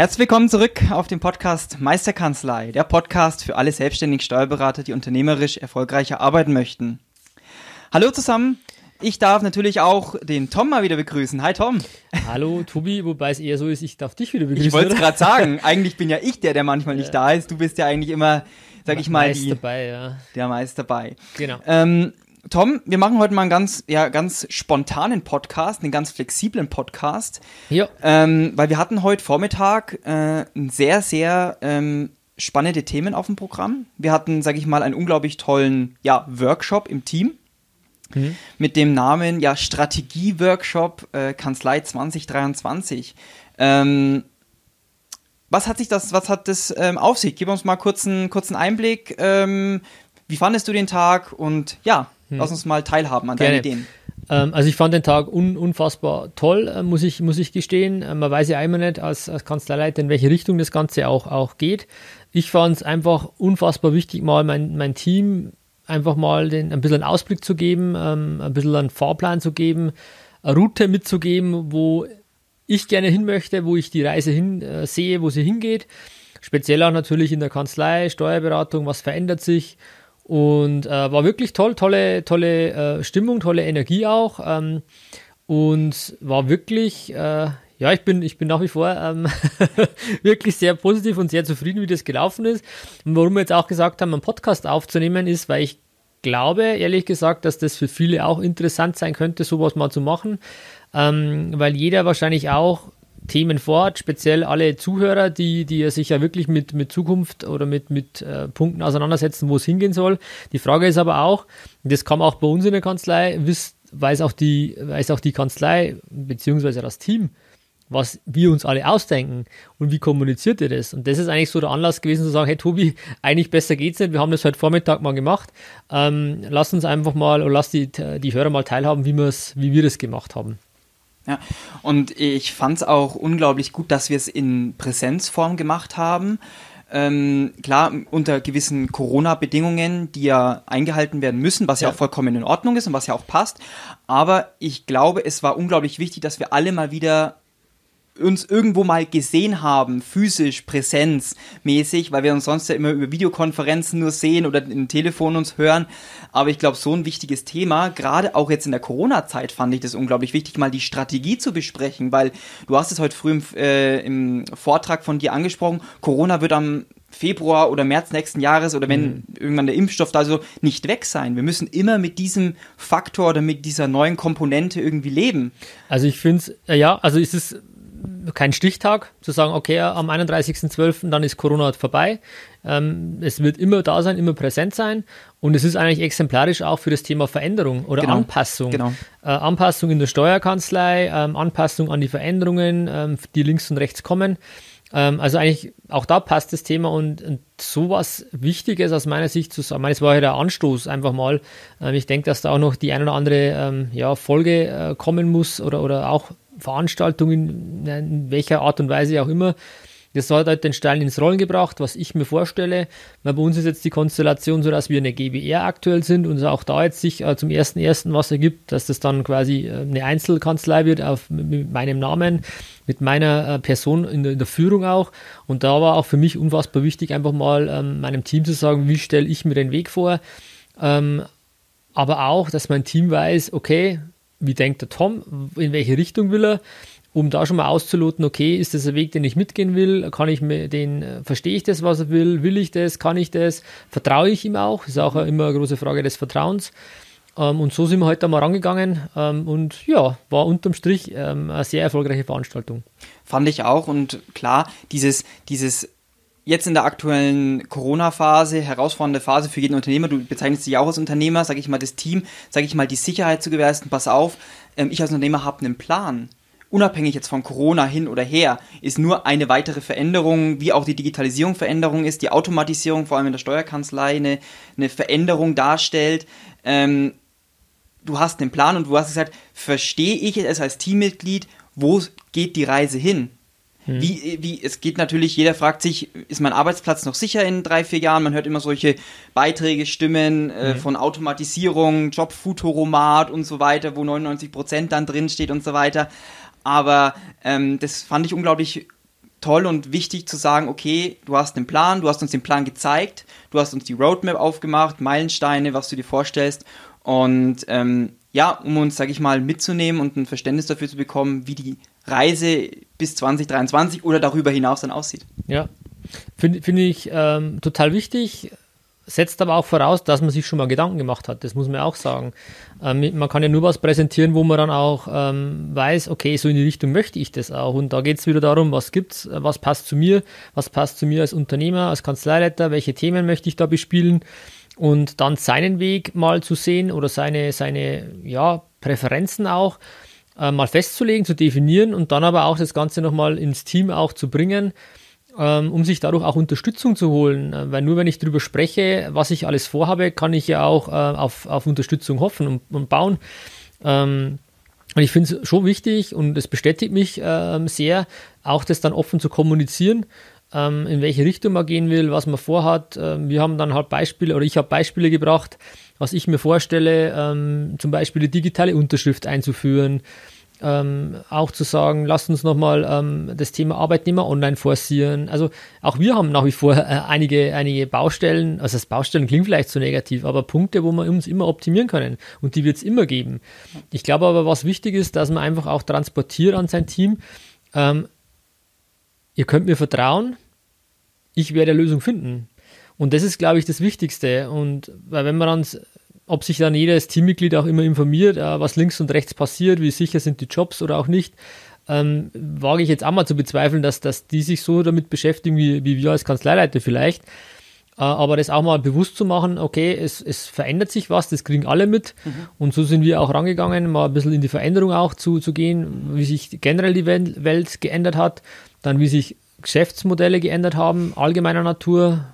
Herzlich willkommen zurück auf dem Podcast Meisterkanzlei, der Podcast für alle selbstständigen Steuerberater, die unternehmerisch erfolgreicher arbeiten möchten. Hallo zusammen, ich darf natürlich auch den Tom mal wieder begrüßen. Hi Tom. Hallo Tobi, wobei es eher so ist, ich darf dich wieder begrüßen. Ich wollte es gerade sagen, eigentlich bin ja ich der, der manchmal nicht da ist. Du bist ja eigentlich immer, sag ich mal, meist die, dabei, ja. der meist dabei. Genau. Ähm, Tom, wir machen heute mal einen ganz, ja, ganz spontanen Podcast, einen ganz flexiblen Podcast. Ja. Ähm, weil wir hatten heute Vormittag äh, sehr, sehr ähm, spannende Themen auf dem Programm. Wir hatten, sag ich mal, einen unglaublich tollen ja, Workshop im Team Mhm. mit dem Namen ja Strategie-Workshop äh, Kanzlei 2023. Ähm, was hat sich das, was hat das ähm, auf sich? Gib uns mal kurz einen kurzen Einblick. Ähm, wie fandest du den Tag? Und ja, lass uns mal teilhaben an deinen Hm. Gerne. Ideen. Ähm, also ich fand den Tag un unfassbar toll, äh, muss, ich, muss ich gestehen. Äh, man weiß ja immer nicht als, als Kanzleileiter, in welche Richtung das Ganze auch, auch geht. Ich fand es einfach unfassbar wichtig, mal mein, mein Team einfach mal den, ein bisschen einen Ausblick zu geben, ähm, ein bisschen einen Fahrplan zu geben, eine Route mitzugeben, wo ich gerne hin möchte, wo ich die Reise hin äh, sehe, wo sie hingeht. Speziell auch natürlich in der Kanzlei, Steuerberatung, was verändert sich. Und äh, war wirklich toll, tolle, tolle äh, Stimmung, tolle Energie auch. Ähm, und war wirklich, äh, ja, ich bin, ich bin nach wie vor ähm, wirklich sehr positiv und sehr zufrieden, wie das gelaufen ist. Und warum wir jetzt auch gesagt haben, einen Podcast aufzunehmen, ist, weil ich glaube, ehrlich gesagt, dass das für viele auch interessant sein könnte, sowas mal zu machen. Ähm, weil jeder wahrscheinlich auch Themen fort, speziell alle Zuhörer, die, die sich ja wirklich mit, mit Zukunft oder mit, mit äh, Punkten auseinandersetzen, wo es hingehen soll. Die Frage ist aber auch, das kam auch bei uns in der Kanzlei, wisst, weiß auch die, weiß auch die Kanzlei beziehungsweise das Team, was wir uns alle ausdenken und wie kommuniziert ihr das? Und das ist eigentlich so der Anlass gewesen zu sagen, hey Tobi, eigentlich besser geht's nicht, wir haben das heute Vormittag mal gemacht, ähm, lass uns einfach mal, oder lass die, die Hörer mal teilhaben, wie, wir's, wie wir das gemacht haben. Ja, und ich fand es auch unglaublich gut, dass wir es in Präsenzform gemacht haben. Ähm, klar, unter gewissen Corona-Bedingungen, die ja eingehalten werden müssen, was ja. Ja. auch vollkommen in Ordnung ist und was ja auch passt. Aber ich glaube, es war unglaublich wichtig, dass wir alle mal wieder uns irgendwo mal gesehen haben, physisch, präsenzmäßig, weil wir uns sonst ja immer über Videokonferenzen nur sehen oder im Telefon uns hören. Aber ich glaube, so ein wichtiges Thema, gerade auch jetzt in der Corona-Zeit fand ich das unglaublich wichtig, mal die Strategie zu besprechen, weil du hast es heute früh im, äh, im Vortrag von dir angesprochen, Corona wird am Februar oder März nächsten Jahres oder wenn irgendwann der Impfstoff da so nicht weg sein. Wir müssen immer mit diesem Faktor oder mit dieser neuen Komponente irgendwie leben. Also ich finde es, ja, also ist es kein Stichtag, zu sagen, okay, am 31.12. dann ist Corona vorbei. Ähm, es wird immer da sein, immer präsent sein. Und es ist eigentlich exemplarisch auch für das Thema Veränderung oder Genau. Anpassung. Genau. Äh, Anpassung in der Steuerkanzlei, ähm, Anpassung an die Veränderungen, ähm, die links und rechts kommen. Ähm, also eigentlich auch da passt das Thema und, und sowas Wichtiges aus meiner Sicht zu sagen. Es war ja der Anstoß einfach mal. Ähm, ich denke, dass da auch noch die ein oder andere ähm, ja, Folge äh, kommen muss oder, oder auch Veranstaltungen, in welcher Art und Weise auch immer. Das hat halt den Stein ins Rollen gebracht, was ich mir vorstelle. Weil bei uns ist jetzt die Konstellation so, dass wir eine GBR aktuell sind und auch da jetzt sich äh, zum ersten ersten was ergibt, dass das dann quasi äh, eine Einzelkanzlei wird auf, mit, mit meinem Namen, mit meiner äh, Person in der, in der Führung auch. Und da war auch für mich unfassbar wichtig, einfach mal ähm, meinem Team zu sagen, wie stelle ich mir den Weg vor. Ähm, aber auch, dass mein Team weiß, okay, wie denkt der Tom, in welche Richtung will er, um da schon mal auszuloten, okay, ist das ein Weg, den ich mitgehen will, kann ich mir den, äh, verstehe ich das, was er will, will ich das, kann ich das, vertraue ich ihm auch, ist auch immer eine große Frage des Vertrauens. Ähm, und so sind wir heute mal rangegangen ähm, und ja, war unterm Strich ähm, eine sehr erfolgreiche Veranstaltung. Fand ich auch. Und klar, dieses, dieses jetzt in der aktuellen Corona-Phase, herausfordernde Phase für jeden Unternehmer, du bezeichnest dich auch als Unternehmer, sage ich mal, das Team, sage ich mal, die Sicherheit zu gewährleisten, pass auf, ähm, ich als Unternehmer habe einen Plan. unabhängig jetzt von Corona hin oder her, ist nur eine weitere Veränderung, wie auch die Digitalisierung Veränderung ist, die Automatisierung vor allem in der Steuerkanzlei eine, eine Veränderung darstellt. Ähm, du hast einen Plan und du hast gesagt, verstehe ich es als Teammitglied, wo geht die Reise hin? Hm. Wie, wie, es geht natürlich, jeder fragt sich, ist mein Arbeitsplatz noch sicher in drei, vier Jahren? Man hört immer solche Beiträge, Stimmen äh, hm. von Automatisierung, Jobfutoromat und so weiter, wo 99 Prozent dann drin steht und so weiter. Aber ähm, das fand ich unglaublich toll und wichtig zu sagen, okay, du hast einen Plan, du hast uns den Plan gezeigt, du hast uns die Roadmap aufgemacht, Meilensteine, was du dir vorstellst und ähm, ja, um uns, sag ich mal, mitzunehmen und ein Verständnis dafür zu bekommen, wie die Reise bis 2023 oder darüber hinaus dann aussieht. Ja, finde find ich ähm, total wichtig setzt aber auch voraus, dass man sich schon mal Gedanken gemacht hat. Das muss man auch sagen. Ähm, man kann ja nur was präsentieren, wo man dann auch ähm, weiß, okay, so in die Richtung möchte ich das auch. Und da geht es wieder darum, was gibt's, was passt zu mir, was passt zu mir als Unternehmer, als Kanzleileiter, welche Themen möchte ich da bespielen und dann seinen Weg mal zu sehen oder seine, seine ja, Präferenzen auch äh, mal festzulegen, zu definieren und dann aber auch das Ganze nochmal ins Team auch zu bringen ähm, um sich dadurch auch Unterstützung zu holen. Äh, weil nur wenn ich darüber spreche, was ich alles vorhabe, kann ich ja auch äh, auf, auf Unterstützung hoffen und, und bauen. Ähm, und ich finde es schon wichtig und es bestätigt mich ähm, sehr, auch das dann offen zu kommunizieren, ähm, in welche Richtung man gehen will, was man vorhat. Ähm, wir haben dann halt Beispiele oder ich habe Beispiele gebracht, was ich mir vorstelle, ähm, zum Beispiel die digitale Unterschrift einzuführen ähm, auch zu sagen, lasst uns nochmal ähm, das Thema Arbeitnehmer online forcieren. Also auch wir haben nach wie vor äh, einige, einige Baustellen, also das Baustellen klingt vielleicht zu so negativ, aber Punkte, wo wir uns immer optimieren können und die wird es immer geben. Ich glaube aber, was wichtig ist, dass man einfach auch transportiert an sein Team, ähm, ihr könnt mir vertrauen, ich werde eine Lösung finden. Und das ist, glaube ich, das Wichtigste. Und weil wenn man dann ob sich dann jedes Teammitglied auch immer informiert, äh, was links und rechts passiert, wie sicher sind die Jobs oder auch nicht, ähm, wage ich jetzt auch mal zu bezweifeln, dass, dass die sich so damit beschäftigen, wie, wie wir als Kanzleileiter vielleicht. Äh, aber das auch mal bewusst zu machen, okay, es, es verändert sich was, das kriegen alle mit. Mhm. Und so sind wir auch rangegangen, mal ein bisschen in die Veränderung auch zu, zu gehen, wie sich generell die Welt geändert hat, dann wie sich Geschäftsmodelle geändert haben, allgemeiner Natur,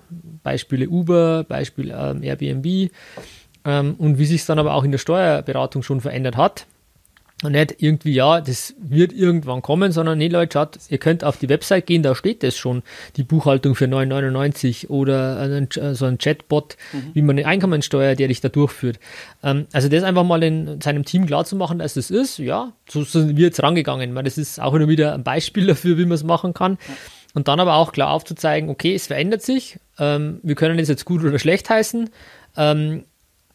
Beispiele Uber, Beispiel ähm, Airbnb, ähm, und wie sich es dann aber auch in der Steuerberatung schon verändert hat. Und nicht irgendwie, ja, das wird irgendwann kommen, sondern nee, Leute, schaut, ihr könnt auf die Website gehen, da steht das schon, die Buchhaltung für 9,99 oder ein, äh, so ein Chatbot, mhm. wie man eine Einkommensteuer, der dich da durchführt. Ähm, also das einfach mal in seinem Team klar zu machen, dass das ist, ja, so sind wir jetzt rangegangen, weil das ist auch immer wieder ein Beispiel dafür, wie man es machen kann. Ja. Und dann aber auch klar aufzuzeigen, okay, es verändert sich, ähm, wir können es jetzt gut oder schlecht heißen, ähm,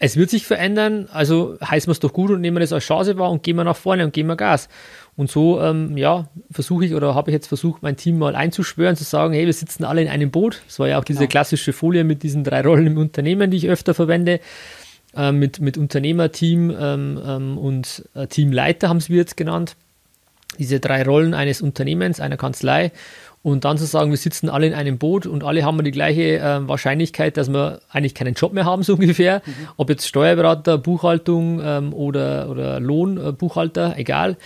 es wird sich verändern, also heißen wir es doch gut und nehmen wir das als Chance wahr und gehen wir nach vorne und gehen wir Gas. Und so, ähm, ja, versuche ich oder habe ich jetzt versucht, mein Team mal einzuschwören, zu sagen, hey, wir sitzen alle in einem Boot. Das war ja auch diese genau. klassische Folie mit diesen drei Rollen im Unternehmen, die ich öfter verwende. Ähm, mit, mit Unternehmerteam ähm, ähm, und äh, Teamleiter haben sie jetzt genannt. Diese drei Rollen eines Unternehmens, einer Kanzlei und dann zu sagen, wir sitzen alle in einem Boot und alle haben die gleiche äh, Wahrscheinlichkeit, dass wir eigentlich keinen Job mehr haben, so ungefähr. Mhm. Ob jetzt Steuerberater, Buchhaltung ähm, oder, oder Lohnbuchhalter, äh, egal,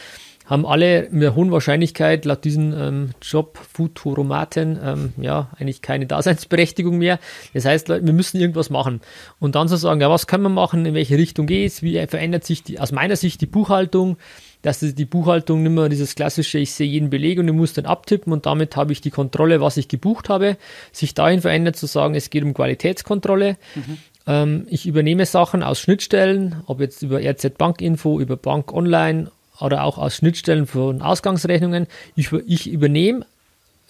haben alle mit einer hohen Wahrscheinlichkeit laut diesen ähm, Job-Futoromaten ähm, ja eigentlich keine Daseinsberechtigung mehr. Das heißt, Leute, wir müssen irgendwas machen. Und dann zu sagen, ja, was können wir machen, in welche Richtung geht es, wie verändert sich die, aus meiner Sicht die Buchhaltung, dass die Buchhaltung nicht mehr dieses klassische, ich sehe jeden Beleg und ich muss dann abtippen und damit habe ich die Kontrolle, was ich gebucht habe, sich dahin verändert zu sagen, es geht um Qualitätskontrolle. Mhm. Ähm, ich übernehme Sachen aus Schnittstellen, ob jetzt über RZ Bankinfo, über Bank Online oder auch aus Schnittstellen von Ausgangsrechnungen. Ich, ich übernehme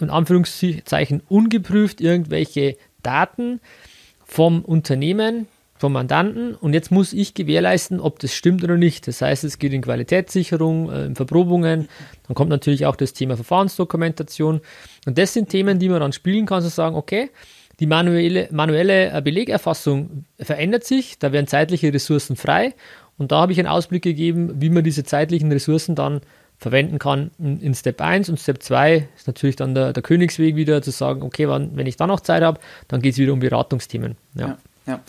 in Anführungszeichen ungeprüft irgendwelche Daten vom Unternehmen, vom Mandanten und jetzt muss ich gewährleisten, ob das stimmt oder nicht. Das heißt, es geht in Qualitätssicherung, äh, in Verprobungen, dann kommt natürlich auch das Thema Verfahrensdokumentation und das sind Themen, die man dann spielen kann, zu so sagen, okay, die manuelle, manuelle äh, Belegerfassung verändert sich, da werden zeitliche Ressourcen frei und da habe ich einen Ausblick gegeben, wie man diese zeitlichen Ressourcen dann verwenden kann in, in Step 1 und Step 2 ist natürlich dann der, der Königsweg wieder zu sagen, okay, wann, wenn ich dann noch Zeit habe, dann geht es wieder um Beratungsthemen. Ja. ja. Ja,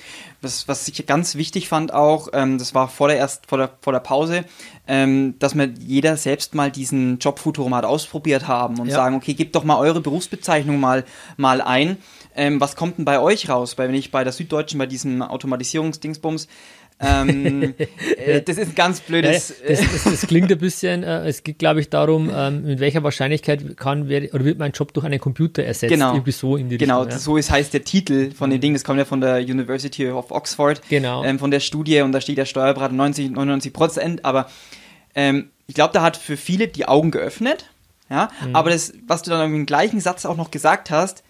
was, was ich ganz wichtig fand auch, ähm, das war vor der, erst, vor der, vor der Pause, ähm, dass wir jeder selbst mal diesen Jobfuturomat ausprobiert haben und ja. sagen, okay, gebt doch mal eure Berufsbezeichnung mal, mal ein. Ähm, was kommt denn bei euch raus? Weil wenn ich bei der Süddeutschen, bei diesem Automatisierungsdingsbums, ähm, äh, das ist ein ganz blödes. Ja, das, das, das, klingt ein bisschen, äh, es geht, glaube ich, darum, ähm, mit welcher Wahrscheinlichkeit kann wer, oder wird mein Job durch einen Computer ersetzt. Genau. Irgendwie so in die genau, Richtung, ja. so ist, heißt der Titel von dem Ding. Das kommt ja von der University of Oxford, genau. ähm, von der Studie und da steht der Steuerberater 90, 99 Prozent. Aber ähm, ich glaube, da hat für viele die Augen geöffnet. Ja, mhm. aber das, was du dann im gleichen Satz auch noch gesagt hast,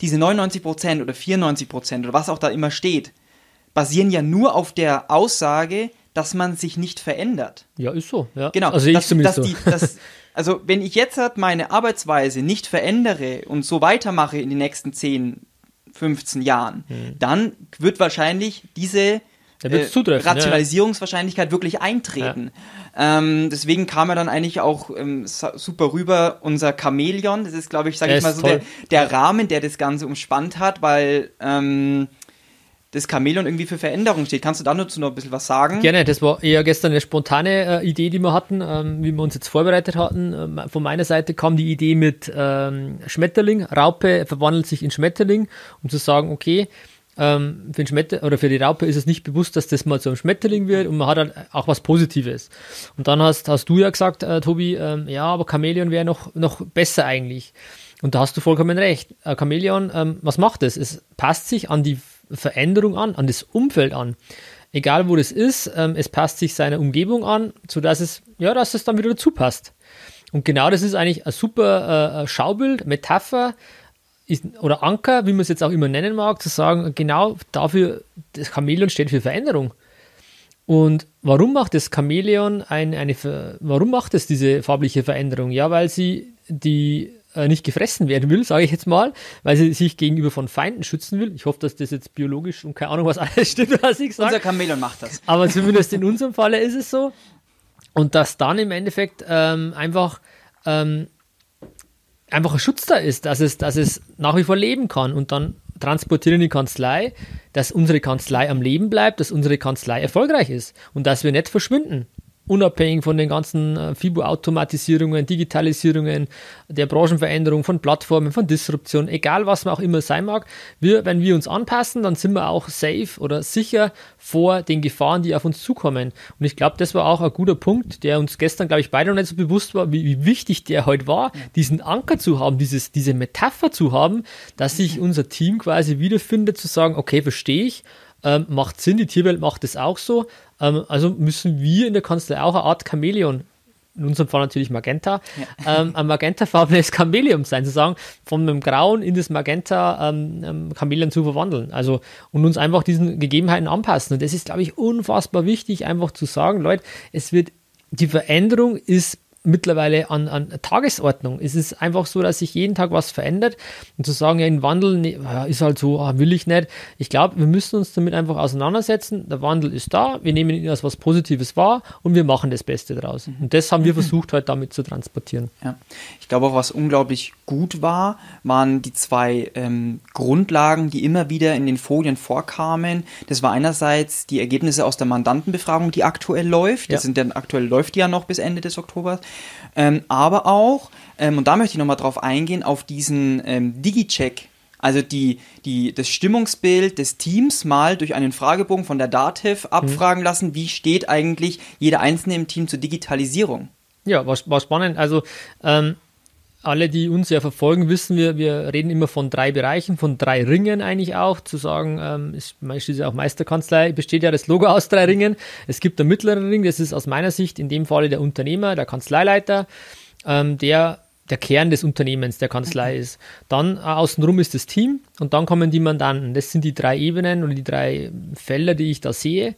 diese 99 Prozent oder 94 Prozent oder was auch da immer steht, basieren ja nur auf der Aussage, dass man sich nicht verändert. Ja, ist so. Ja. Genau. Also dass, dass so. Die, dass, also wenn ich jetzt halt meine Arbeitsweise nicht verändere und so weitermache in den nächsten 10, 15 Jahren, hm. dann wird wahrscheinlich diese äh, Rationalisierungswahrscheinlichkeit ja. wirklich eintreten. Ja. Ähm, deswegen kam er dann eigentlich auch ähm, super rüber, unser Chamäleon. Das ist, glaube ich, sage ich mal so der, der, Rahmen, der das Ganze umspannt hat, weil ähm, das Chamäleon irgendwie für Veränderung steht. Kannst du da dazu noch ein bisschen was sagen? Gerne, das war eher gestern eine spontane äh, Idee, die wir hatten, ähm, wie wir uns jetzt vorbereitet hatten. Ähm, von meiner Seite kam die Idee mit ähm, Schmetterling. Raupe verwandelt sich in Schmetterling, um zu sagen, okay, ähm, für, den Schmetter oder für die Raupe ist es nicht bewusst, dass das mal zu einem Schmetterling wird und man hat halt auch was Positives. Und dann hast, hast du ja gesagt, äh, Tobi, ähm, ja, aber Chamäleon wäre noch, noch besser eigentlich. Und da hast du vollkommen recht. Äh, Chamäleon, ähm, was macht es? Es passt sich an die Veränderung an, an das Umfeld an. Egal wo das ist, ähm, es passt sich seiner Umgebung an, sodass es, ja, dass es dann wieder dazu passt. Und genau das ist eigentlich ein super äh, Schaubild, Metapher ist, oder Anker, wie man es jetzt auch immer nennen mag, zu sagen, genau dafür, das Chamäleon steht für Veränderung. Und warum macht das Chamäleon eine, eine warum macht es diese farbliche Veränderung? Ja, weil sie die äh, nicht gefressen werden will, sage ich jetzt mal, weil sie sich gegenüber von Feinden schützen will. Ich hoffe, dass das jetzt biologisch und keine Ahnung, was alles stimmt, was ich sage. Unser Chamäleon macht das. Aber zumindest in unserem Falle ist es so. Und dass dann im Endeffekt ähm, einfach ähm, einfach ein Schutz da ist, dass es, dass es nach wie vor leben kann und dann transportieren in die Kanzlei, dass unsere Kanzlei am Leben bleibt, dass unsere Kanzlei erfolgreich ist und dass wir nicht verschwinden unabhängig von den ganzen äh, FIBO-Automatisierungen, Digitalisierungen, der Branchenveränderung, von Plattformen, von Disruption, egal was man auch immer sein mag, wir, wenn wir uns anpassen, dann sind wir auch safe oder sicher vor den Gefahren, die auf uns zukommen. Und ich glaube, das war auch ein guter Punkt, der uns gestern, glaube ich, beide noch nicht so bewusst war, wie, wie wichtig der heute war, diesen Anker zu haben, dieses, diese Metapher zu haben, dass sich unser Team quasi wiederfindet, zu sagen, okay, verstehe ich, ähm, macht Sinn, die Tierwelt macht es auch so. Ähm, also müssen wir in der Kanzlei auch eine Art Chamäleon in unserem Fall natürlich Magenta, ja. ähm, ein magentafarbenes Chamäleon sein, zu sagen, von einem Grauen in das Magenta ähm, ähm, Chamäleon zu verwandeln. Also und uns einfach diesen Gegebenheiten anpassen. Und das ist, glaube ich, unfassbar wichtig, einfach zu sagen, Leute, es wird, die Veränderung ist mittlerweile an, an Tagesordnung. Es ist einfach so, dass sich jeden Tag was verändert und zu sagen, ja, ein Wandel nee, ist halt so, ah, will ich nicht. Ich glaube, wir müssen uns damit einfach auseinandersetzen. Der Wandel ist da, wir nehmen ihn als was Positives wahr und wir machen das Beste draus. Mhm. Und das haben wir versucht, heute damit zu transportieren. Ja. Ich glaube auch, was unglaublich gut war, waren die zwei ähm, Grundlagen, die immer wieder in den Folien vorkamen. Das war einerseits die Ergebnisse aus der Mandantenbefragung, die aktuell läuft. Das ja. sind dann aktuell läuft die ja noch bis Ende des Oktobers. Ähm, aber auch, ähm, und da möchte ich nochmal drauf eingehen, auf diesen ähm, Digi-Check, also die, die, das Stimmungsbild des Teams mal durch einen Fragebogen von der DATEV abfragen mhm. lassen, wie steht eigentlich jeder Einzelne im Team zur Digitalisierung. Ja, war, war spannend. Also ähm, alle, die uns ja verfolgen, wissen wir, wir reden immer von drei Bereichen, von drei Ringen eigentlich auch. Zu sagen, ähm, ist, ist ja auch Meisterkanzlei, besteht ja das Logo aus drei Ringen. Es gibt den mittleren Ring, das ist aus meiner Sicht in dem Falle der Unternehmer, der Kanzleileiter, ähm, der der Kern des Unternehmens der Kanzlei mhm. ist. Dann äh, außenrum ist das Team und dann kommen die Mandanten. Das sind die drei Ebenen oder die drei Felder, die ich da sehe.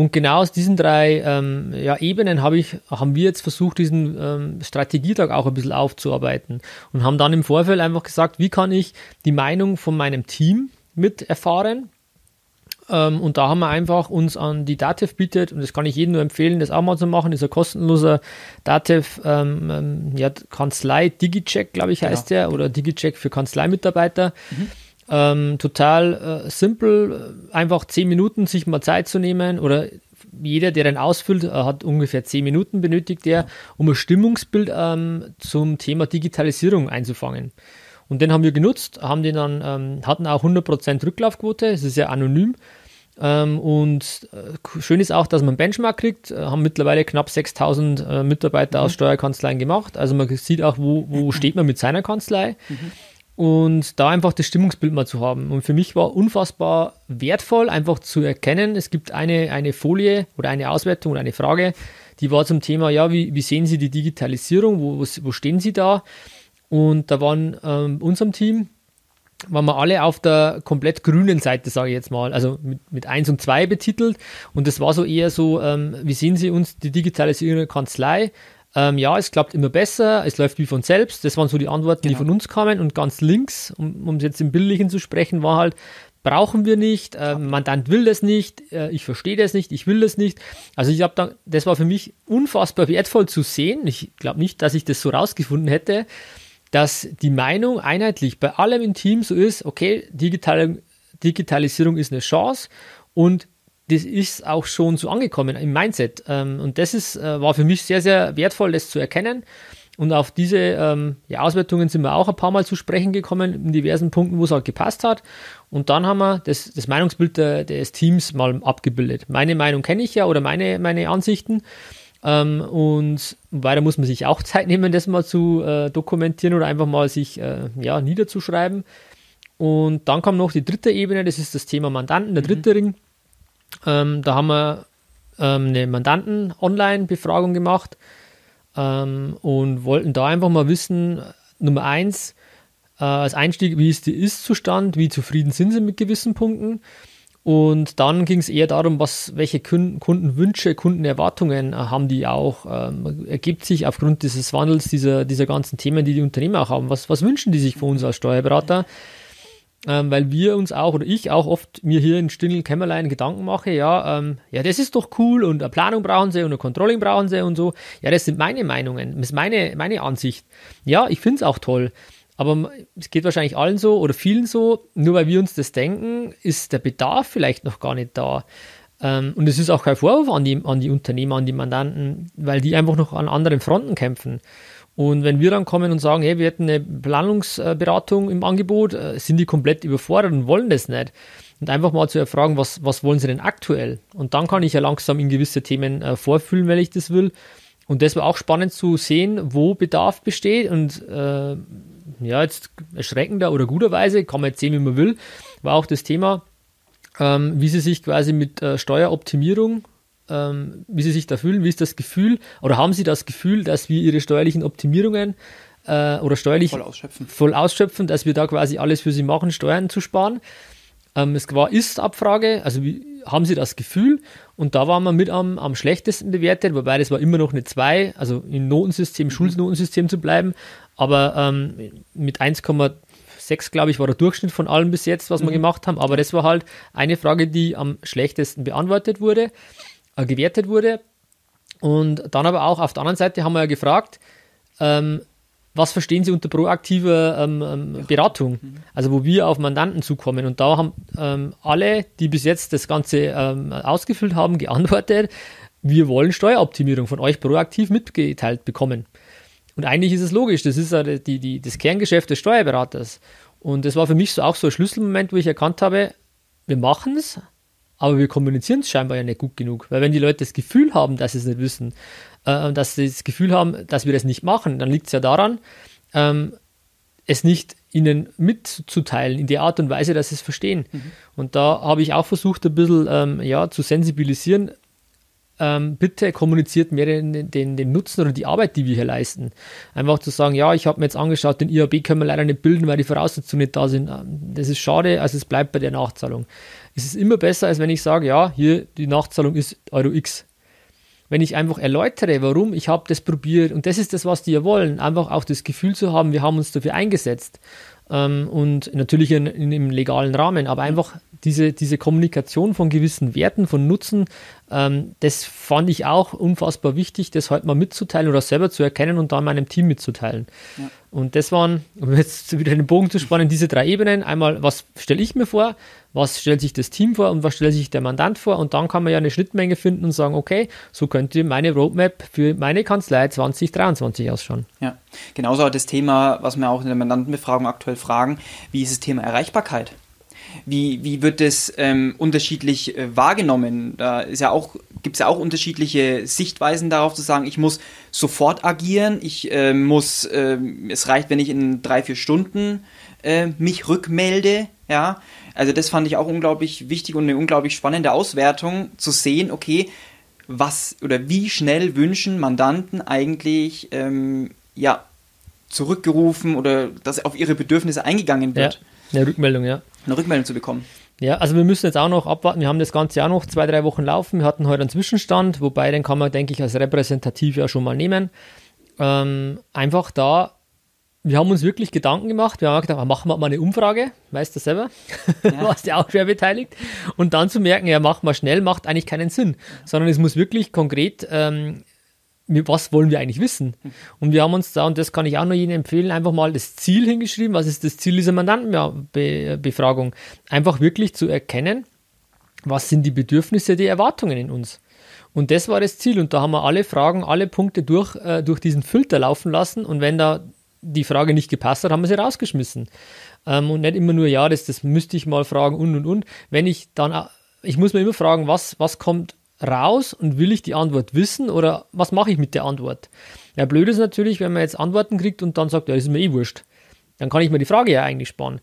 Und genau aus diesen drei ähm, ja, Ebenen hab ich, haben wir jetzt versucht, diesen ähm, Strategietag auch ein bisschen aufzuarbeiten und haben dann im Vorfeld einfach gesagt, wie kann ich die Meinung von meinem Team mit erfahren. Ähm, und da haben wir einfach uns an die Datev bietet, und das kann ich jedem nur empfehlen, das auch mal zu machen, das ist ein kostenloser Datev ähm, ähm, ja, Kanzlei Digicheck, glaube ich, heißt genau. der, oder Digicheck für Kanzleimitarbeiter. Mhm Ähm, total äh, simpel, einfach zehn Minuten sich mal Zeit zu nehmen oder jeder, der den ausfüllt, äh, hat ungefähr zehn Minuten benötigt, der, um ein Stimmungsbild ähm, zum Thema Digitalisierung einzufangen. Und den haben wir genutzt, haben den dann, ähm, hatten auch 100% Rücklaufquote, es ist ja anonym. Ähm, und äh, schön ist auch, dass man Benchmark kriegt, äh, haben mittlerweile knapp 6000 äh, Mitarbeiter mhm. aus Steuerkanzleien gemacht. Also man sieht auch, wo, wo steht man mit seiner Kanzlei. Mhm und da einfach das Stimmungsbild mal zu haben. Und für mich war unfassbar wertvoll, einfach zu erkennen, es gibt eine, eine Folie oder eine Auswertung oder eine Frage, die war zum Thema, ja, wie, wie sehen Sie die Digitalisierung, wo, wo stehen Sie da? Und da waren ähm, unserem Team, waren wir alle auf der komplett grünen Seite, sage ich jetzt mal, also mit, mit 1 und 2 betitelt. Und das war so eher so, ähm, wie sehen Sie uns die Digitalisierung der Kanzlei? Ähm, ja, es klappt immer besser, es läuft wie von selbst. Das waren so die Antworten, genau. die von uns kamen. Und ganz links, um, um jetzt im Bildlichen zu sprechen, war halt, brauchen wir nicht, äh, Mandant will das nicht, äh, ich verstehe das nicht, ich will das nicht. Also ich habe da, das war für mich unfassbar wertvoll zu sehen. Ich glaube nicht, dass ich das so rausgefunden hätte, dass die Meinung einheitlich bei allem im Team so ist, okay, Digital, Digitalisierung ist eine Chance und das ist auch schon so angekommen im Mindset. Ähm, und das ist, äh, war für mich sehr, sehr wertvoll, das zu erkennen. Und auf diese ähm, ja, Auswertungen sind wir auch ein paar Mal zu sprechen gekommen, in diversen Punkten, wo es halt gepasst hat. Und dann haben wir das, das Meinungsbild der, des Teams mal abgebildet. Meine Meinung kenne ich ja oder meine, meine Ansichten. Ähm, und weiter muss man sich auch Zeit nehmen, das mal zu äh, dokumentieren oder einfach mal sich äh, ja, niederzuschreiben. Und dann kam noch die dritte Ebene, das ist das Thema Mandanten, der mhm. dritte mhm. Ring. Ähm, da haben wir ähm, eine Mandanten-Online-Befragung gemacht ähm, und wollten da einfach mal wissen, Nummer eins, äh, als Einstieg, wie ist der Ist-Zustand, wie zufrieden sind sie mit gewissen Punkten. Und dann ging es eher darum, was, welche Kundenwünsche, Kundenerwartungen äh, haben die auch, ähm, ergibt sich aufgrund dieses Wandels dieser, dieser ganzen Themen, die die Unternehmen auch haben. Was, was wünschen die sich von uns als Steuerberater? Ähm, weil wir uns auch oder ich auch oft mir hier in stillen Kämmerlein Gedanken mache, ja, ähm, ja, das ist doch cool und eine Planung brauchen sie und ein Controlling brauchen sie und so. Ja, das sind meine Meinungen, das ist meine, meine Ansicht. Ja, ich finde es auch toll. Aber es geht wahrscheinlich allen so oder vielen so, nur weil wir uns das denken, ist der Bedarf vielleicht noch gar nicht da. Ähm, und es ist auch kein Vorwurf an die, an die Unternehmer, an die Mandanten, weil die einfach noch an anderen Fronten kämpfen. Und wenn wir dann kommen und sagen, hey, wir hätten eine Planungsberatung im Angebot, äh, sind die komplett überfordert und wollen das nicht. Und einfach mal zu erfragen, was, was wollen sie denn aktuell? Und dann kann ich ja langsam in gewisse Themen äh, vorfühlen, wenn ich das will. Und das war auch spannend zu sehen, wo Bedarf besteht. Und äh, ja, jetzt erschreckender oder guterweise, kann man jetzt sehen, wie man will, war auch das Thema, ähm, wie sie sich quasi mit äh, Steueroptimierung ähm, wie sie sich da fühlen, wie ist das Gefühl oder haben sie das Gefühl, dass wir ihre steuerlichen Optimierungen äh, oder steuerlich voll ausschöpfen. voll ausschöpfen, dass wir da quasi alles für sie machen, Steuern zu sparen. Ähm, es war Ist-Abfrage, also wie, haben sie das Gefühl und da waren wir mit am, am schlechtesten bewertet, wobei das war immer noch eine 2, also im Notensystem, mhm. Schulnotensystem zu bleiben, aber ähm, mit 1,6 glaube ich war der Durchschnitt von allem bis jetzt, was mhm. wir gemacht haben, aber das war halt eine Frage, die am schlechtesten beantwortet wurde gewertet wurde. Und dann aber auch auf der anderen Seite haben wir ja gefragt, ähm, was verstehen Sie unter proaktiver ähm, ähm, Beratung? Mhm. Also wo wir auf Mandanten zukommen. Und da haben ähm, alle, die bis jetzt das Ganze ähm, ausgefüllt haben, geantwortet, wir wollen Steueroptimierung von euch proaktiv mitgeteilt bekommen. Und eigentlich ist es logisch, das ist ja die, die, das Kerngeschäft des Steuerberaters. Und das war für mich so auch so ein Schlüsselmoment, wo ich erkannt habe, wir machen es, aber wir kommunizieren es scheinbar ja nicht gut genug. Weil wenn die Leute das Gefühl haben, dass sie es nicht wissen, äh, dass sie das Gefühl haben, dass wir das nicht machen, dann liegt es ja daran, ähm, es nicht ihnen mitzuteilen, in der Art und Weise, dass sie es verstehen. Mhm. Und da habe ich auch versucht, ein bisschen ähm, ja, zu sensibilisieren. Ähm, bitte kommuniziert mehr den, den, den, Nutzen oder die Arbeit, die wir hier leisten. Einfach zu sagen, ja, ich habe mir jetzt angeschaut, den IAB können wir leider nicht bilden, weil die Voraussetzungen nicht da sind. Ähm, das ist schade, also es bleibt bei der Nachzahlung ist es immer besser, als wenn ich sage, ja, hier die Nachzahlung ist Euro X. Wenn ich einfach erläutere, warum, ich habe das probiert und das ist das, was die ja wollen, einfach auch das Gefühl zu haben, wir haben uns dafür eingesetzt ähm, und natürlich in, in, im legalen Rahmen, aber einfach diese, diese Kommunikation von gewissen Werten, von Nutzen, ähm, das fand ich auch unfassbar wichtig, das halt mal mitzuteilen oder selber zu erkennen und dann meinem Team mitzuteilen. Ja. Und das waren, um jetzt wieder den Bogen zu spannen, diese drei Ebenen. Einmal, was stelle ich mir vor, was stellt sich das Team vor und was stellt sich der Mandant vor und dann kann man ja eine Schnittmenge finden und sagen, okay, so könnte meine Roadmap für meine Kanzlei 2023 ausschauen. Ja, genauso das Thema, was wir auch in der Mandantenbefragung aktuell fragen, wie ist das Thema Erreichbarkeit? Wie, wie wird das ähm, unterschiedlich äh, wahrgenommen? Da ist ja auch, gibt es ja auch unterschiedliche Sichtweisen darauf zu sagen, ich muss sofort agieren, ich äh, muss, äh, es reicht, wenn ich in drei, vier Stunden äh, mich rückmelde, ja. Also das fand ich auch unglaublich wichtig und eine unglaublich spannende Auswertung zu sehen, okay, was oder wie schnell wünschen Mandanten eigentlich ähm, ja zurückgerufen oder dass auf ihre Bedürfnisse eingegangen wird. Ja, eine Rückmeldung, ja. Eine Rückmeldung zu bekommen. Ja, also wir müssen jetzt auch noch abwarten. Wir haben das ganze Jahr noch zwei, drei Wochen laufen. Wir hatten heute einen Zwischenstand, wobei den kann man, denke ich, als repräsentativ ja schon mal nehmen. Ähm, einfach da wir haben uns wirklich Gedanken gemacht. Wir haben gedacht, machen wir mal eine Umfrage, weißt du selber, ja. warst ja auch schwer beteiligt. Und dann zu merken, ja, machen wir schnell, macht eigentlich keinen Sinn, sondern es muss wirklich konkret, ähm, was wollen wir eigentlich wissen? Und wir haben uns da, und das kann ich auch noch Ihnen empfehlen, einfach mal das Ziel hingeschrieben. Was ist das Ziel dieser Mandantenbefragung? Einfach wirklich zu erkennen, was sind die Bedürfnisse, die Erwartungen in uns? Und das war das Ziel. Und da haben wir alle Fragen, alle Punkte durch, äh, durch diesen Filter laufen lassen. Und wenn da die Frage nicht gepasst hat, haben wir sie rausgeschmissen. Ähm, und nicht immer nur, ja, das, das müsste ich mal fragen und und und. Wenn ich dann, ich muss mir immer fragen, was, was kommt raus und will ich die Antwort wissen oder was mache ich mit der Antwort? Ja, blöd ist natürlich, wenn man jetzt Antworten kriegt und dann sagt, ja, ist mir eh wurscht. Dann kann ich mir die Frage ja eigentlich sparen.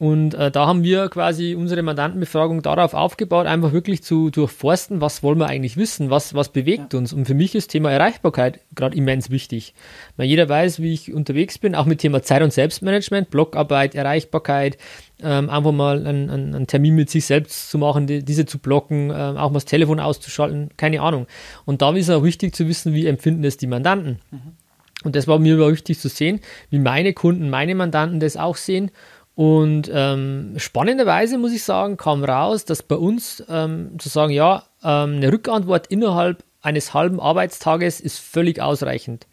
Und äh, da haben wir quasi unsere Mandantenbefragung darauf aufgebaut, einfach wirklich zu durchforsten, was wollen wir eigentlich wissen, was, was bewegt ja. uns. Und für mich ist Thema Erreichbarkeit gerade immens wichtig. Weil jeder weiß, wie ich unterwegs bin, auch mit Thema Zeit- und Selbstmanagement, Blockarbeit, Erreichbarkeit, ähm, einfach mal einen, einen, Termin mit sich selbst zu machen, die, diese zu blocken, ähm, auch mal das Telefon auszuschalten, keine Ahnung. Und da ist auch wichtig zu wissen, wie empfinden es die Mandanten. Mhm. Und das war mir wichtig zu sehen, wie meine Kunden, meine Mandanten das auch sehen und ähm, spannenderweise muss ich sagen, kam raus, dass bei uns ähm, zu sagen, ja, ähm, eine Rückantwort innerhalb eines halben Arbeitstages ist völlig ausreichend.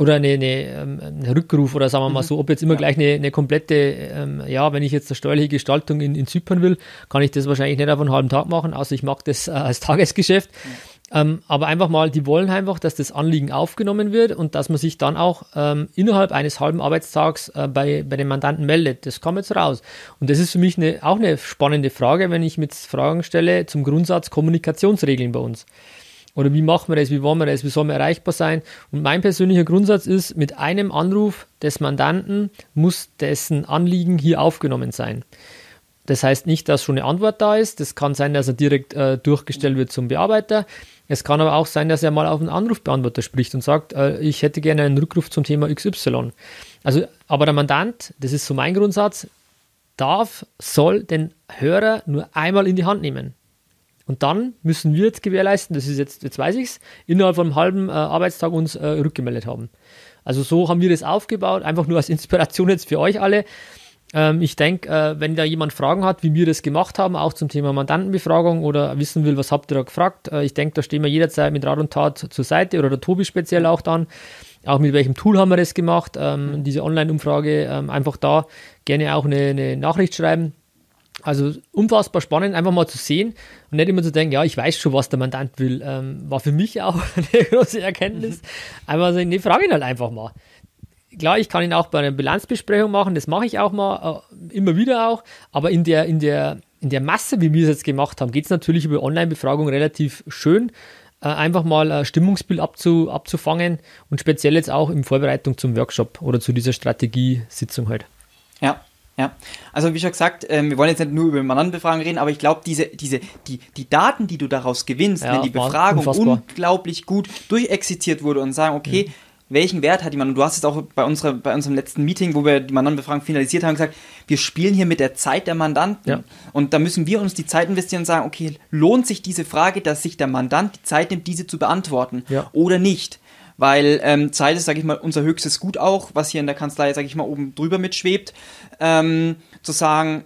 Oder eine, eine, ähm, ein Rückruf oder sagen wir mal mhm. so, ob jetzt immer ja. gleich eine, eine komplette, ähm, ja, wenn ich jetzt eine steuerliche Gestaltung in, in Zypern will, kann ich das wahrscheinlich nicht auf einen halben Tag machen, außer ich mag das äh, als Tagesgeschäft. Ja. Ähm, aber einfach mal, die wollen einfach, dass das Anliegen aufgenommen wird und dass man sich dann auch ähm, innerhalb eines halben Arbeitstags äh, bei, bei den Mandanten meldet. Das kommt jetzt raus. Und das ist für mich eine, auch eine spannende Frage, wenn ich mit Fragen stelle zum Grundsatz Kommunikationsregeln bei uns. Oder wie machen wir das, wie wollen wir das, wie sollen wir erreichbar sein? Und mein persönlicher Grundsatz ist, mit einem Anruf des Mandanten muss dessen Anliegen hier aufgenommen sein. Das heißt nicht, dass schon eine Antwort da ist. Das kann sein, dass er direkt äh, durchgestellt wird zum Bearbeiter. Es kann aber auch sein, dass er mal auf einen Anrufbeantworter spricht und sagt, äh, ich hätte gerne einen Rückruf zum Thema XY. Also, aber der Mandant, das ist so mein Grundsatz, darf, soll den Hörer nur einmal in die Hand nehmen. Und dann müssen wir jetzt gewährleisten, das ist jetzt, jetzt weiß ich es, innerhalb von einem halben äh, Arbeitstag uns äh, rückgemeldet haben. Also so haben wir das aufgebaut, einfach nur als Inspiration jetzt für euch alle. Ähm, ich denke, äh, wenn da jemand Fragen hat, wie wir das gemacht haben, auch zum Thema Mandantenbefragung oder wissen will, was habt ihr da gefragt, äh, ich denke, da stehen wir jederzeit mit Rat und Tat zur Seite oder der Tobi speziell auch dann. Auch mit welchem Tool haben wir das gemacht, ähm, mhm. diese Online-Umfrage, ähm, einfach da gerne auch eine, eine Nachricht schreiben. Also unfassbar spannend, einfach mal zu sehen und nicht immer zu denken, ja, ich weiß schon, was der Mandant will. Ähm, war für mich auch eine große Erkenntnis. Mhm. Einfach sagen, nee, frage ihn halt einfach mal klar, ich kann ihn auch bei einer Bilanzbesprechung machen, das mache ich auch mal, äh, immer wieder auch, aber in der, in der, in der Masse, wie wir es jetzt gemacht haben, geht es natürlich über Online-Befragung relativ schön, äh, einfach mal ein Stimmungsbild abzu, abzufangen und speziell jetzt auch in Vorbereitung zum Workshop oder zu dieser Strategiesitzung halt. Ja, ja, also wie schon gesagt, ähm, wir wollen jetzt nicht nur über Mandantenbefragung reden, aber ich glaube, diese, diese, die, die Daten, die du daraus gewinnst, ja, wenn die Befragung unfassbar. unglaublich gut durchexerziert wurde und sagen, okay, mhm welchen Wert hat jemand? Und du hast es auch bei, unserer, bei unserem letzten Meeting, wo wir die Mandantenbefragung finalisiert haben, gesagt, wir spielen hier mit der Zeit der Mandanten. Ja. Und da müssen wir uns die Zeit investieren und sagen, okay, lohnt sich diese Frage, dass sich der Mandant die Zeit nimmt, diese zu beantworten ja. oder nicht? Weil ähm, Zeit ist, sage ich mal, unser höchstes Gut auch, was hier in der Kanzlei, sage ich mal, oben drüber mitschwebt. Ähm, zu sagen,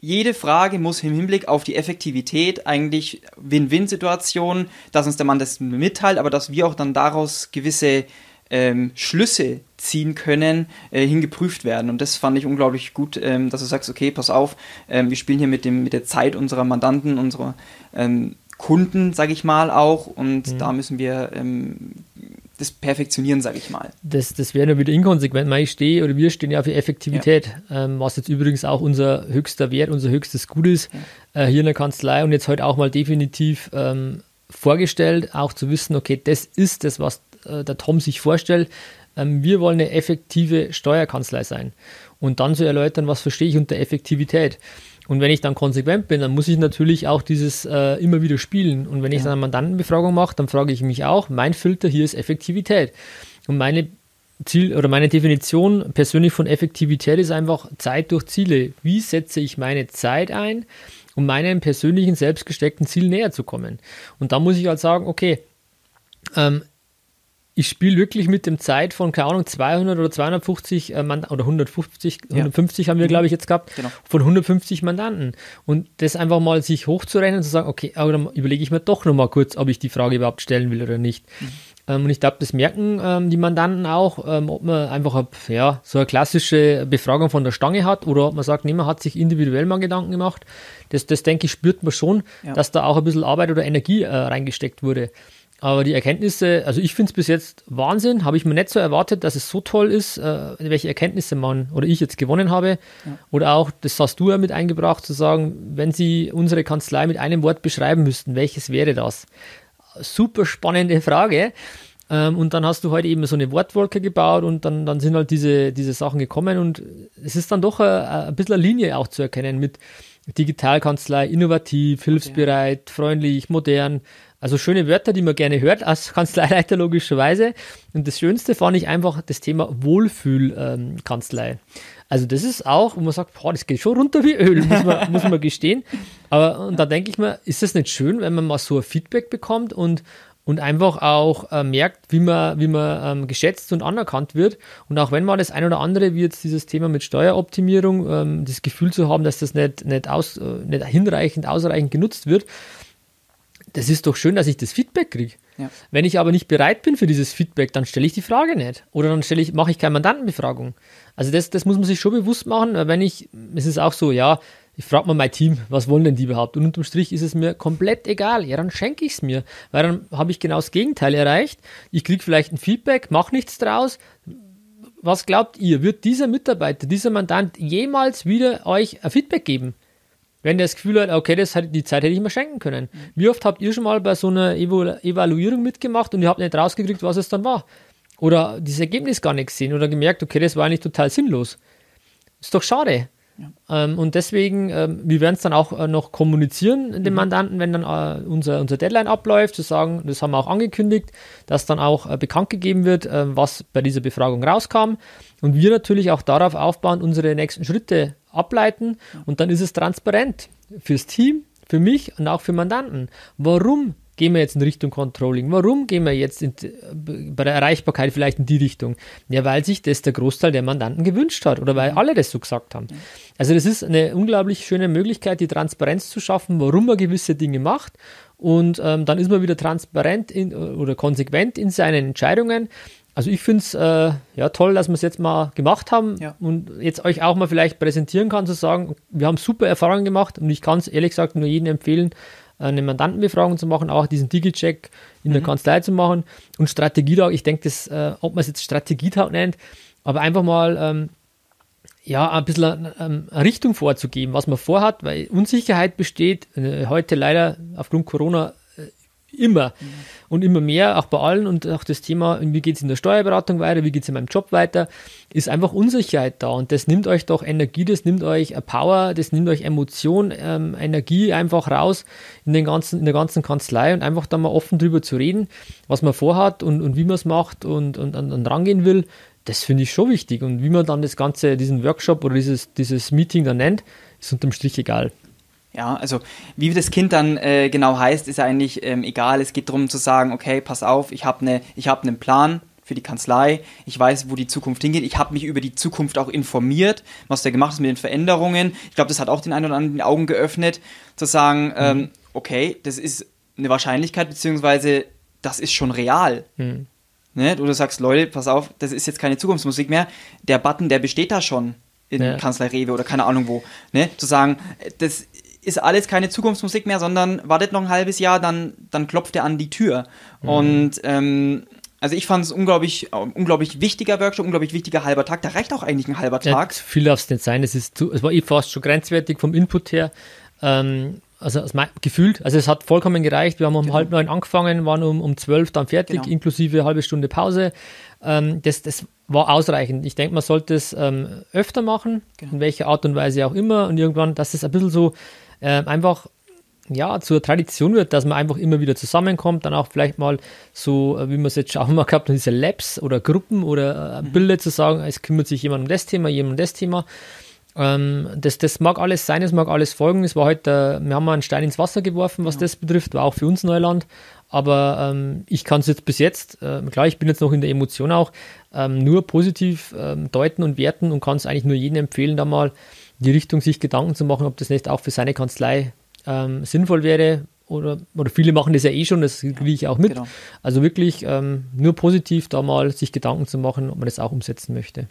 jede Frage muss im Hinblick auf die Effektivität eigentlich Win-Win-Situation, dass uns der Mann das mitteilt, aber dass wir auch dann daraus gewisse ähm, Schlüsse ziehen können, äh, hingeprüft werden. Und das fand ich unglaublich gut, ähm, dass du sagst, okay, pass auf, ähm, wir spielen hier mit, dem, mit der Zeit unserer Mandanten, unserer ähm, Kunden, sage ich mal, auch. Und mhm. da müssen wir ähm, das perfektionieren, sage ich mal. Das, das wäre ja wieder inkonsequent. Ich stehe oder wir stehen ja für Effektivität, ja. Ähm, was jetzt übrigens auch unser höchster Wert, unser höchstes Gut ist, ja. äh, hier in der Kanzlei und jetzt heute auch mal definitiv ähm, vorgestellt, auch zu wissen, okay, das ist das, was äh, der Tom sich vorstellt. Ähm, wir wollen eine effektive Steuerkanzlei sein. Und dann zu erläutern, was verstehe ich unter Effektivität. Und wenn ich dann konsequent bin, dann muss ich natürlich auch dieses äh, immer wieder spielen. Und wenn ich dann eine Mandantenbefragung mache, dann frage ich mich auch, mein Filter hier ist Effektivität. Und meine Ziel oder meine Definition persönlich von Effektivität ist einfach Zeit durch Ziele. Wie setze ich meine Zeit ein, um meinem persönlichen selbstgesteckten Ziel näher zu kommen? Und da muss ich halt sagen, okay, ähm, ich spiele wirklich mit dem Zeit von, keine Ahnung, 200 oder 250 äh, Mandanten, oder 150, ja. 150 haben wir, glaube ich, jetzt gehabt, genau. von 150 Mandanten. Und das einfach mal sich hochzurechnen und zu sagen, okay, aber dann überlege ich mir doch nochmal kurz, ob ich die Frage überhaupt stellen will oder nicht. Mhm. Ähm, und ich glaube, das merken ähm, die Mandanten auch, ähm, ob man einfach ja, so eine klassische Befragung von der Stange hat oder ob man sagt, nee, man hat sich individuell mal Gedanken gemacht. Das, das denke ich, spürt man schon, ja. dass da auch ein bisschen Arbeit oder Energie äh, reingesteckt wurde. Aber die Erkenntnisse, also ich finde es bis jetzt Wahnsinn, habe ich mir nicht so erwartet, dass es so toll ist, äh, welche Erkenntnisse man oder ich jetzt gewonnen habe. Ja. Oder auch, das hast du ja mit eingebracht, zu sagen, wenn Sie unsere Kanzlei mit einem Wort beschreiben müssten, welches wäre das? Super spannende Frage. Ähm, und dann hast du heute eben so eine Wortwolke gebaut und dann, dann sind halt diese, diese Sachen gekommen und es ist dann doch ein, ein bisschen eine Linie auch zu erkennen mit Digitalkanzlei, innovativ, hilfsbereit, freundlich, modern. Also schöne Wörter, die man gerne hört als Kanzleileiter logischerweise. Und das Schönste fand ich einfach das Thema Wohlfühlkanzlei. Ähm, also das ist auch, wo man sagt, boah, das geht schon runter wie Öl, muss man, muss man gestehen. Aber und da denke ich mir, ist das nicht schön, wenn man mal so ein Feedback bekommt und, und einfach auch äh, merkt, wie man, wie man ähm, geschätzt und anerkannt wird. Und auch wenn mal das ein oder andere, wie jetzt dieses Thema mit Steueroptimierung, ähm, das Gefühl zu haben, dass das nicht, nicht, aus, äh, nicht hinreichend, ausreichend genutzt wird, das ist doch schön, dass ich das Feedback kriege. Ja. Wenn ich aber nicht bereit bin für dieses Feedback, dann stelle ich die Frage nicht. Oder dann stelle ich, mache ich keine Mandantenbefragung. Also das, das muss man sich schon bewusst machen, wenn ich, es ist auch so, ja, ich frage mal mein Team, was wollen denn die überhaupt? Und unterm Strich ist es mir komplett egal. Ja, dann schenke ich es mir. Weil dann habe ich genau das Gegenteil erreicht. Ich kriege vielleicht ein Feedback, mache nichts draus. Was glaubt ihr, wird dieser Mitarbeiter, dieser Mandant jemals wieder euch ein Feedback geben? Wenn der das Gefühl hat, okay, das hat, die Zeit hätte ich mir schenken können. Wie oft habt ihr schon mal bei so einer Evaluierung mitgemacht und ihr habt nicht rausgekriegt, was es dann war? Oder dieses Ergebnis gar nicht gesehen oder gemerkt, okay, das war eigentlich total sinnlos. Ist doch schade. Ja. Ähm, und deswegen, ähm, wir werden es dann auch äh, noch kommunizieren, den mhm. Mandanten, wenn dann äh, unser, unser Deadline abläuft, zu sagen, das haben wir auch angekündigt, dass dann auch äh, bekannt gegeben wird, äh, was bei dieser Befragung rauskam. Und wir natürlich auch darauf aufbauen, unsere nächsten Schritte ableiten. Und dann ist es transparent fürs Team, für mich und auch für Mandanten. Warum gehen wir jetzt in Richtung Controlling? Warum gehen wir jetzt in, bei der Erreichbarkeit vielleicht in die Richtung? Ja, weil sich das der Großteil der Mandanten gewünscht hat oder weil mhm. alle das so gesagt haben. Also das ist eine unglaublich schöne Möglichkeit, die Transparenz zu schaffen, warum man gewisse Dinge macht. Und ähm, dann ist man wieder transparent in, oder konsequent in seinen Entscheidungen. Also ich finde es äh, ja, toll, dass wir es jetzt mal gemacht haben ja. und jetzt euch auch mal vielleicht präsentieren kann, zu sagen, wir haben super Erfahrungen gemacht und ich kann es ehrlich gesagt nur jedem empfehlen, eine Mandantenbefragung zu machen, auch diesen Digi-Check in mhm. der Kanzlei zu machen und Strategietag. Ich denke, das, äh, ob man es jetzt Strategietag nennt, aber einfach mal ähm, ja, ein bisschen ähm, eine Richtung vorzugeben, was man vorhat, weil Unsicherheit besteht äh, heute leider aufgrund Corona Immer. Mhm. Und immer mehr, auch bei allen. Und auch das Thema, wie geht es in der Steuerberatung weiter, wie geht es in meinem Job weiter, ist einfach Unsicherheit da. Und das nimmt euch doch Energie, das nimmt euch Power, das nimmt euch Emotion, ähm, Energie einfach raus in, den ganzen, in der ganzen Kanzlei und einfach da mal offen drüber zu reden, was man vorhat und, und wie man es macht und, und, und, und rangehen will. Das finde ich schon wichtig. Und wie man dann das Ganze, diesen Workshop oder dieses, dieses Meeting dann nennt, ist unterm Strich egal. Ja, also wie das Kind dann äh, genau heißt, ist eigentlich ähm, egal. Es geht darum zu sagen, okay, pass auf, ich habe ne, hab einen Plan für die Kanzlei. Ich weiß, wo die Zukunft hingeht. Ich habe mich über die Zukunft auch informiert, was da gemacht ist mit den Veränderungen. Ich glaube, das hat auch den einen oder anderen die Augen geöffnet, zu sagen, mhm. ähm, okay, das ist eine Wahrscheinlichkeit, beziehungsweise das ist schon real. Mhm. Ne? Du sagst, Leute, pass auf, das ist jetzt keine Zukunftsmusik mehr. Der Button, der besteht da schon in ja. Kanzlei Rewe oder keine Ahnung wo. Ne? Zu sagen, das ist alles keine Zukunftsmusik mehr, sondern wartet noch ein halbes Jahr, dann, dann klopft er an die Tür. Mhm. Und ähm, also ich fand es unglaublich, unglaublich wichtiger Workshop, unglaublich wichtiger halber Tag. Da reicht auch eigentlich ein halber Tag. Ja, viel darf es nicht sein. Es, ist zu, es war eh fast schon grenzwertig vom Input her. Ähm, also gefühlt, also es hat vollkommen gereicht. Wir haben um genau. halb neun angefangen, waren um, um zwölf dann fertig, genau. inklusive halbe Stunde Pause. Ähm, das, das war ausreichend. Ich denke, man sollte es ähm, öfter machen, genau. in welcher Art und Weise auch immer. Und irgendwann, dass es ein bisschen so äh, einfach ja, zur Tradition wird, dass man einfach immer wieder zusammenkommt, dann auch vielleicht mal so, äh, wie man es jetzt schon mal gehabt hat, diese Labs oder Gruppen oder äh, mhm. Bilder zu sagen, es kümmert sich jemand um das Thema, jemand um das Thema. Ähm, das, das mag alles sein, es mag alles folgen. Es war heute, äh, wir haben mal einen Stein ins Wasser geworfen, was ja. das betrifft, war auch für uns Neuland. Aber ähm, ich kann es jetzt bis jetzt, äh, klar, ich bin jetzt noch in der Emotion auch, ähm, nur positiv ähm, deuten und werten und kann es eigentlich nur jedem empfehlen, da mal die Richtung sich Gedanken zu machen, ob das nicht auch für seine Kanzlei ähm, sinnvoll wäre. Oder, oder viele machen das ja eh schon, das kriege ich auch mit. Genau. Also wirklich ähm, nur positiv da mal sich Gedanken zu machen, ob man das auch umsetzen möchte.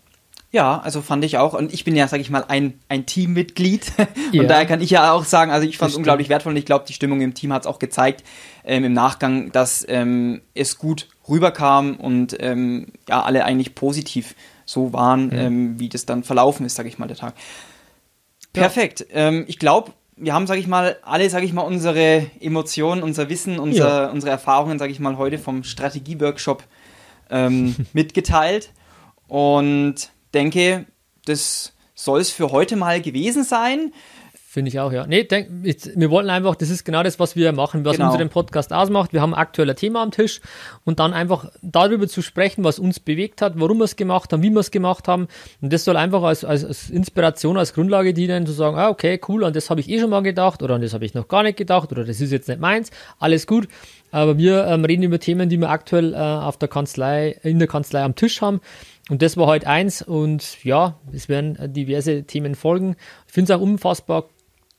Ja, also fand ich auch. Und ich bin ja, sag ich mal, ein, ein Teammitglied. Und ja. daher kann ich ja auch sagen, also ich fand es unglaublich wertvoll und ich glaube, die Stimmung im Team hat es auch gezeigt ähm, im Nachgang, dass ähm, es gut rüberkam und ähm, ja, alle eigentlich positiv so waren, mhm. wie das dann verlaufen ist, sag ich mal, der Tag. Perfekt. Ja. Ähm, ich glaube, wir haben, sage ich mal, alle, sage ich mal, unsere Emotionen, unser Wissen, unser, ja. unsere Erfahrungen, sage ich mal, heute vom Strategie-Workshop ähm, mitgeteilt und denke, das soll es für heute mal gewesen sein. Finde ich auch, ja. Nee, denk, wir wollten einfach, das ist genau das, was wir machen, was genau. unseren Podcast ausmacht. Wir haben ein Thema am Tisch und dann einfach darüber zu sprechen, was uns bewegt hat, warum wir es gemacht haben, wie wir es gemacht haben. Und das soll einfach als, als, als Inspiration, als Grundlage dienen, zu sagen, ah, okay, cool, an das habe ich eh schon mal gedacht oder an das habe ich noch gar nicht gedacht oder das ist jetzt nicht meins. Alles gut. Aber wir ähm, reden über Themen, die wir aktuell äh, auf der Kanzlei, in der Kanzlei am Tisch haben. Und das war heute halt eins und ja, es werden diverse Themen folgen. Ich finde es auch unfassbar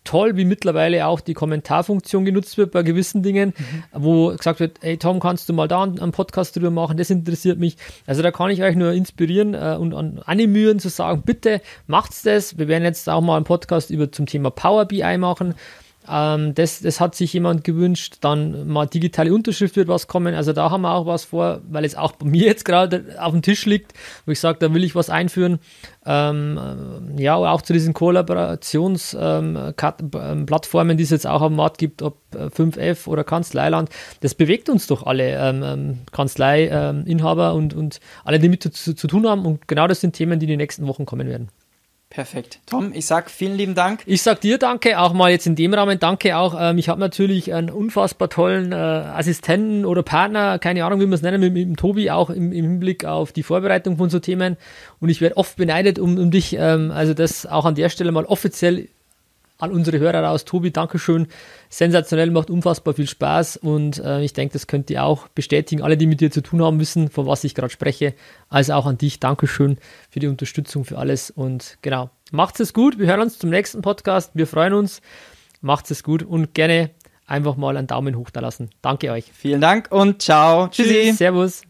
toll, wie mittlerweile auch die Kommentarfunktion genutzt wird bei gewissen Dingen, mhm. wo gesagt wird, hey Tom, kannst du mal da einen Podcast drüber machen, das interessiert mich. Also da kann ich euch nur inspirieren äh, und, und animieren zu sagen, bitte macht's das. Wir werden jetzt auch mal einen Podcast über zum Thema Power BI machen. Ähm, das, das hat sich jemand gewünscht. Dann mal digitale Unterschrift wird was kommen. Also da haben wir auch was vor, weil es auch bei mir jetzt gerade auf dem Tisch liegt, wo ich sage, da will ich was einführen. Ähm, äh, ja, auch zu diesen Kollaborationsplattformen, ähm, die es jetzt auch am Markt gibt, ob 5F äh, oder Kanzleiland. Das bewegt uns doch alle ähm, ähm Kanzleiinhaber und, und alle, die mit zu, zu tun haben. Und genau das sind Themen, die in den nächsten Wochen kommen werden. Perfekt. Tom, ich sag vielen lieben Dank. Ich sag dir danke, auch mal jetzt in dem Rahmen danke auch. Ähm, ich habe natürlich einen unfassbar tollen äh, Assistenten oder Partner, keine Ahnung, wie man es nennen, mit, mit dem Tobi, auch im, im, Hinblick auf die Vorbereitung von so Themen. Und ich werde oft beneidet um, um dich. Ähm, also das auch an der Stelle mal offiziell an unsere Hörer raus. Tobi, Dankeschön. Sensationell, macht unfassbar viel Spaß und äh, ich denke, das könnt ihr auch bestätigen. Alle, die mit dir zu tun haben, wissen, von was ich gerade spreche. Also auch an dich, Dankeschön für die Unterstützung, für alles und genau. Macht es gut. Wir hören uns zum nächsten Podcast. Wir freuen uns. Macht es gut und gerne einfach mal einen Daumen hoch da lassen. Danke euch. Vielen Dank und ciao. Tschüssi. Tschüss, servus.